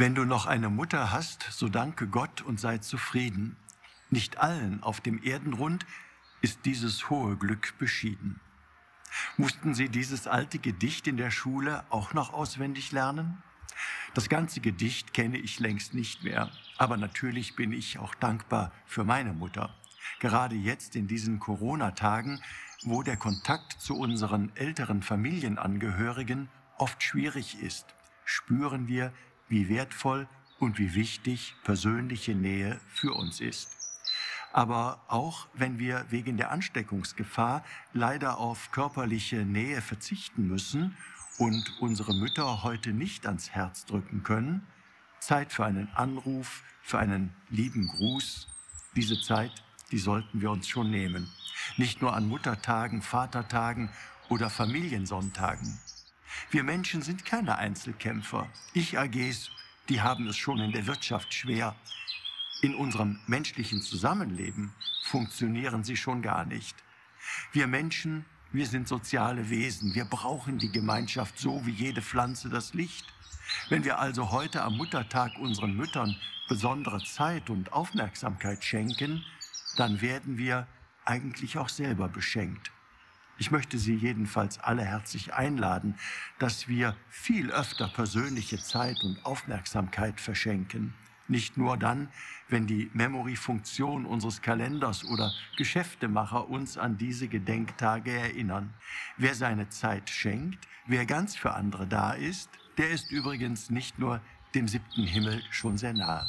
Wenn du noch eine Mutter hast, so danke Gott und sei zufrieden. Nicht allen auf dem Erdenrund ist dieses hohe Glück beschieden. Mussten Sie dieses alte Gedicht in der Schule auch noch auswendig lernen? Das ganze Gedicht kenne ich längst nicht mehr, aber natürlich bin ich auch dankbar für meine Mutter. Gerade jetzt in diesen Corona-Tagen, wo der Kontakt zu unseren älteren Familienangehörigen oft schwierig ist, spüren wir, wie wertvoll und wie wichtig persönliche Nähe für uns ist. Aber auch wenn wir wegen der Ansteckungsgefahr leider auf körperliche Nähe verzichten müssen und unsere Mütter heute nicht ans Herz drücken können, Zeit für einen Anruf, für einen lieben Gruß, diese Zeit, die sollten wir uns schon nehmen. Nicht nur an Muttertagen, Vatertagen oder Familiensonntagen. Wir Menschen sind keine Einzelkämpfer. Ich-AGs, die haben es schon in der Wirtschaft schwer. In unserem menschlichen Zusammenleben funktionieren sie schon gar nicht. Wir Menschen, wir sind soziale Wesen. Wir brauchen die Gemeinschaft so wie jede Pflanze das Licht. Wenn wir also heute am Muttertag unseren Müttern besondere Zeit und Aufmerksamkeit schenken, dann werden wir eigentlich auch selber beschenkt. Ich möchte Sie jedenfalls alle herzlich einladen, dass wir viel öfter persönliche Zeit und Aufmerksamkeit verschenken. Nicht nur dann, wenn die Memory-Funktion unseres Kalenders oder Geschäftemacher uns an diese Gedenktage erinnern. Wer seine Zeit schenkt, wer ganz für andere da ist, der ist übrigens nicht nur dem siebten Himmel schon sehr nahe.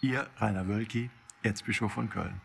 Ihr Rainer Wölki, Erzbischof von Köln.